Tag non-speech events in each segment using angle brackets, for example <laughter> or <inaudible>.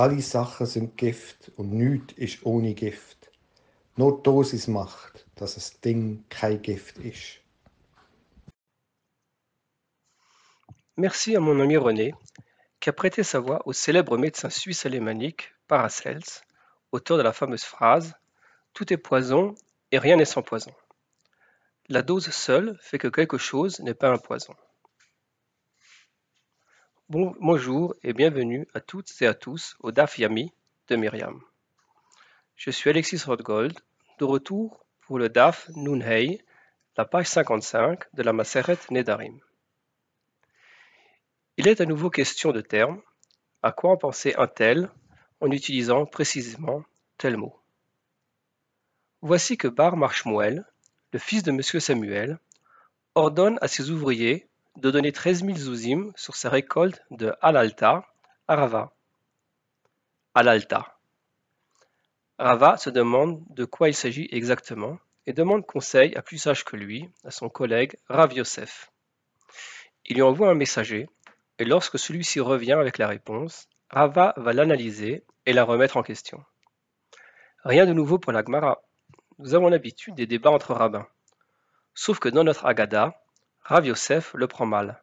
Alle Sachen sind Gift und nichts ist ohne Gift. Nur die Dosis macht, dass das Ding kein Gift ist. Merci à mon ami René, qui a prêté sa voix au célèbre médecin suisse alémanique Paracels, auteur de la fameuse phrase Tout est poison et rien n'est sans poison. La dose seule fait que quelque chose n'est pas un poison. Bon, bonjour et bienvenue à toutes et à tous au DAF Yami de Myriam. Je suis Alexis Rothgold, de retour pour le DAF Nunhei, la page 55 de la Maseret Nedarim. Il est à nouveau question de termes. À quoi en penser un tel en utilisant précisément tel mot? Voici que Bar Marshmuel, le fils de Monsieur Samuel, ordonne à ses ouvriers de donner treize mille zouzim sur sa récolte de Alalta à Rava. Alalta. Rava se demande de quoi il s'agit exactement et demande conseil à plus sage que lui, à son collègue Rav Yosef. Il lui envoie un messager et lorsque celui-ci revient avec la réponse, Rava va l'analyser et la remettre en question. Rien de nouveau pour la Gemara. Nous avons l'habitude des débats entre rabbins. Sauf que dans notre Agada, Rav Yosef le prend mal.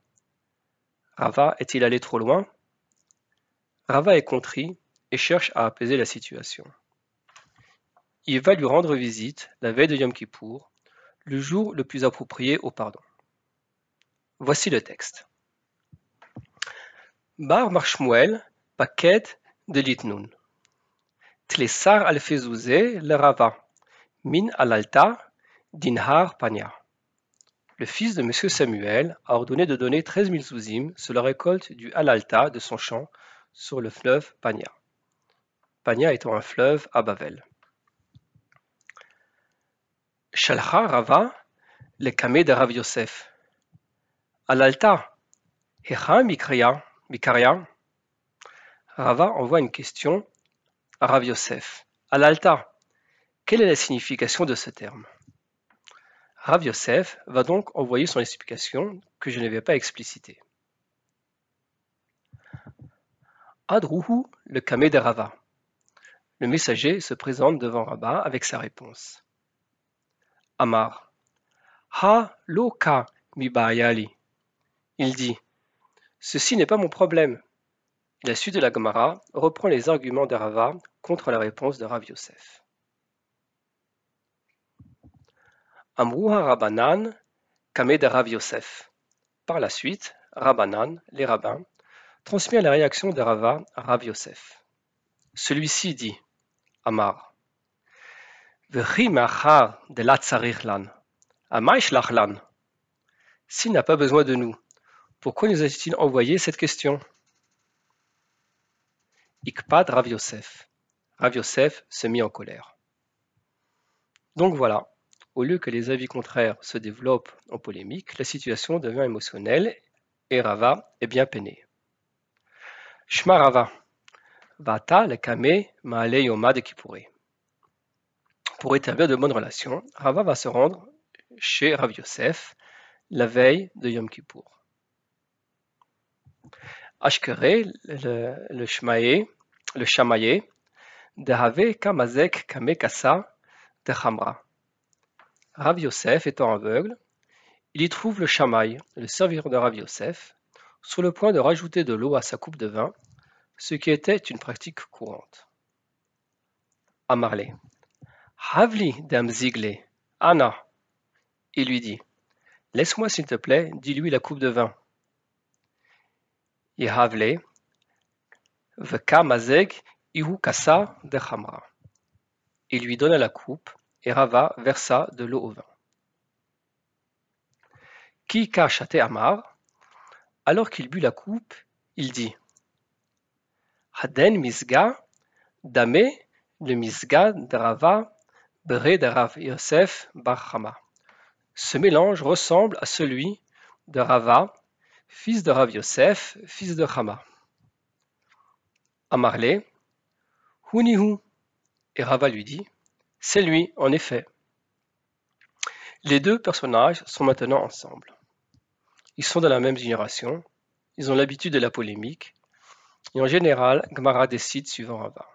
Rava est-il allé trop loin? Rava est contrit et cherche à apaiser la situation. Il va lui rendre visite la veille de Yom Kippour, le jour le plus approprié au pardon. Voici le texte. Bar Marshmuel, paquet de Litnun. Tlessar al le Rava, min alalta, dinhar panya. Le fils de Monsieur Samuel a ordonné de donner treize mille zouzim sur la récolte du alalta de son champ sur le fleuve Panya. Panya étant un fleuve à Bavel. Shalcha Rava, le kamé de Rav Yosef. Alalta, Hecha Mikaria. Rava envoie une question à Rav Yosef. Alalta, quelle est la signification de ce terme? Rav Yosef va donc envoyer son explication que je ne vais pas expliciter. Adruhu, le kamé de. Le messager se présente devant Rabat avec sa réponse. Amar. Ha lo ka mi Il dit Ceci n'est pas mon problème. La suite de la Gemara reprend les arguments de Rava contre la réponse de Rav Yosef. Amruha Rabbanan, Kameh de Rav Yosef. Par la suite, Rabbanan, les rabbins, transmet la réaction de Rava à Rav Yosef. Celui-ci dit Amar. de. S'il n'a pas besoin de nous, pourquoi nous a-t-il envoyé cette question? Ikpad Rav Yosef. Rav Yosef se mit en colère. Donc voilà, au lieu que les avis contraires se développent en polémique, la situation devient émotionnelle et Rava est bien peiné. Shma Rava. Vata le kame maale yoma de Kippouré. Pour établir de bonnes relations, Rava va se rendre chez Rav Yosef la veille de Yom Kippour. Ashkere, le, le Shmaé, le Shamaye, de Have Kamazek Kamekasa de Hamra. Rav Yosef étant aveugle, il y trouve le Shamaï, le serviteur de Rav Yosef, sur le point de rajouter de l'eau à sa coupe de vin, ce qui était une pratique courante. Amarle. Havli Zigle, Anna. Il lui dit Laisse-moi, s'il te plaît, dis-lui la coupe de vin. Yehavle, Veka Mazeg Ihu Kassa de. Il lui donna la coupe, et Rava versa de l'eau au vin. Ki Kachate Amar, alors qu'il but la coupe, il dit Haden Misga, Dame, le Misga de Rava, Bere de Rav Yosef Bar Ce mélange ressemble à celui de Rava, fils de Rav Yosef, fils de Chama. Amarle, Hunihu. Et Rava lui dit, c'est lui, en effet. Les deux personnages sont maintenant ensemble. Ils sont de la même génération, ils ont l'habitude de la polémique, Et en général, Gmara décide suivant Rava.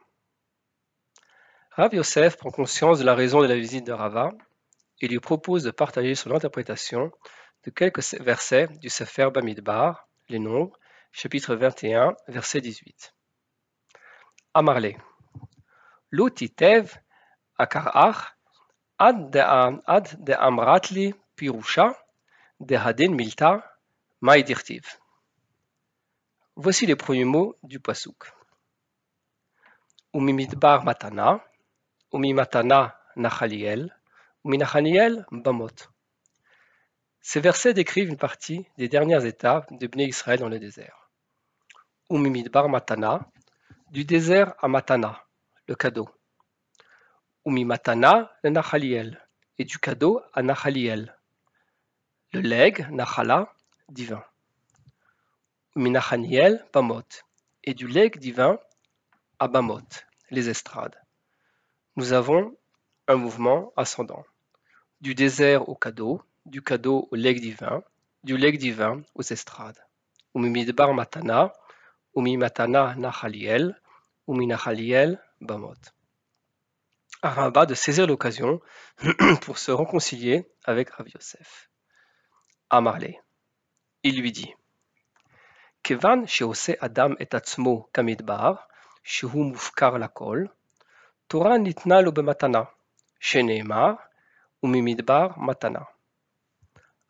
Rav Yosef prend conscience de la raison de la visite de Rava et lui propose de partager son interprétation de quelques versets du Sefer Bamidbar, les nombres, chapitre 21, verset 18. Amarle. L'otitev akarach ad de amratli pirusha de hadin milta maidirtiv. Voici les premiers mots du pasuk. Umimidbar matana, umimatana nachaliel, uminachaniel bamot. Ces versets décrivent une partie des dernières étapes de Bnei Israël dans le désert. Umimidbar matana, du désert à matana, le cadeau. Umimatana le nachaliel, et du cadeau à nachaliel, le leg, nachala, divin. Minachaniel, Bamot, et du legs divin à Bamot, les estrades. Nous avons un mouvement ascendant. Du désert au cadeau, du cadeau au legs divin, du legs divin aux estrades. Umimidbar matana, umimatana nachaliel, uminachaliel bamot. Arimba de saisir l'occasion <clears throat> pour se réconcilier avec Rav Yosef. Amarle, il lui dit Kevan sheose Adam et atzmo kamidbar, shehu mufkar lakol, Torah nitna lo sheneemar, umimidbar matana.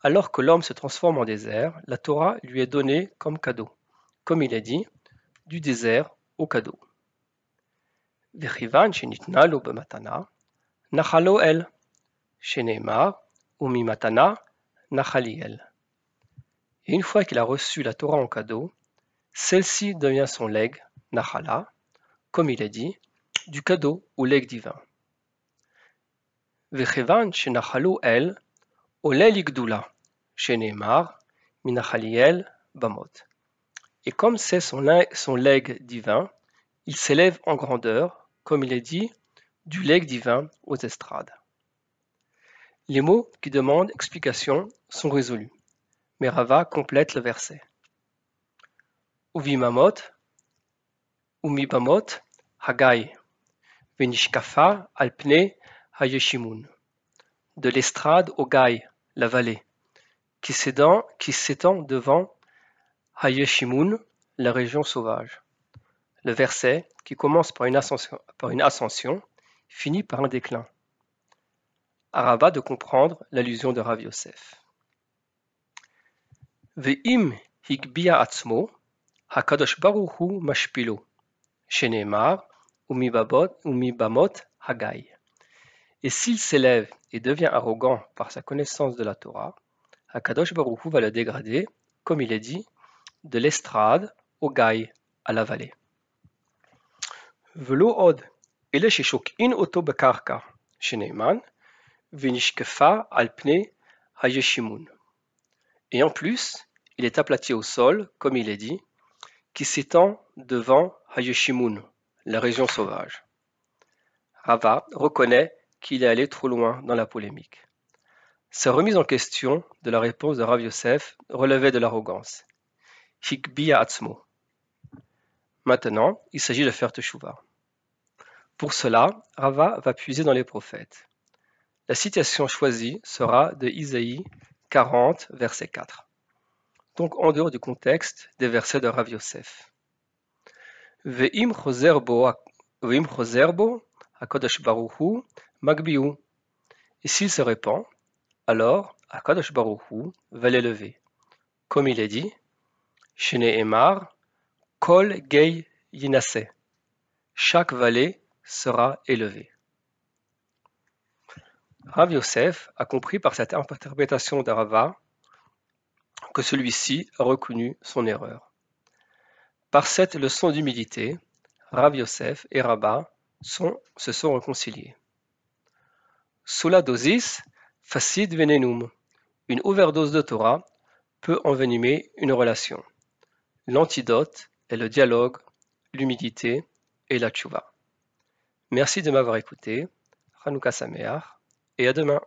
Alors que l'homme se transforme en désert, la Torah lui est donnée comme cadeau, comme il est dit, du désert au cadeau. וכיוון שניתנה לו במתנה, נחלו אל, שנאמר, וממתנה נחלי אל. Et une fois qu'il a reçu la Torah en cadeau, celle-ci devient son leg, Nachala, comme il est dit, du cadeau ou leg divin. Vechevan shenachalu el, olel igdula, shenemar, minachaliel bamot. Et comme c'est son, son leg divin, il s'élève en grandeur, comme il est dit, du leg divin aux estrades. Les mots qui demandent explication sont résolus. Mais Rava complète le verset. Uvimamot, umibamot, hagai, venishkafa alpne hayeshimun. De l'estrade au Gai, la vallée, qui s'étend devant Hayeshimun, la région sauvage. Le verset, qui commence par une ascension, finit par un déclin. À Rabat de comprendre l'allusion de Rav Yosef. Ve'im atzmo, hakadosh mashpilo, shenemar, hagai. Et s'il s'élève et devient arrogant par sa connaissance de la Torah, Hakadosh Baruchu va le dégrader, comme il est dit, de l'estrade au gaï à la vallée. ולא עוד, אלה ששוקעין אותו בקרקע, שנאמן, ונשקפה על פני הישימון. Et en plus, il est aplati au sol, comme il est dit, qui s'étend devant Hayeshimun, la région sauvage. Rava reconnaît qu'il est allé trop loin dans la polémique. Sa remise en question de la réponse de Rav Yosef relevait de l'arrogance. Hikbiya atzmo. Maintenant, il s'agit de faire teshuva. Pour cela, Rava va puiser dans les prophètes. La citation choisie sera de Isaïe 40, verset 4. Donc en dehors du contexte des versets de Rav Yosef. Ve'im choser bo HaKadosh Baruch Hu magbiu. Et s'il se répand, alors HaKadosh Baruch Hu va l'élever. Comme il est dit, Shene Emar, Kol Gei Yinase. Chaque vallée sera élevée. Rav Yosef a compris par cette interprétation d'Arava que celui-ci a reconnu son erreur. Par cette leçon d'humilité, Rav Yosef et Rabat se sont réconciliés. Sous la dosis, facit venenum, une overdose de Torah peut envenimer une relation. L'antidote est le dialogue, l'humilité et la tchouva. Merci de m'avoir écouté. Hanouka Sameach et à demain.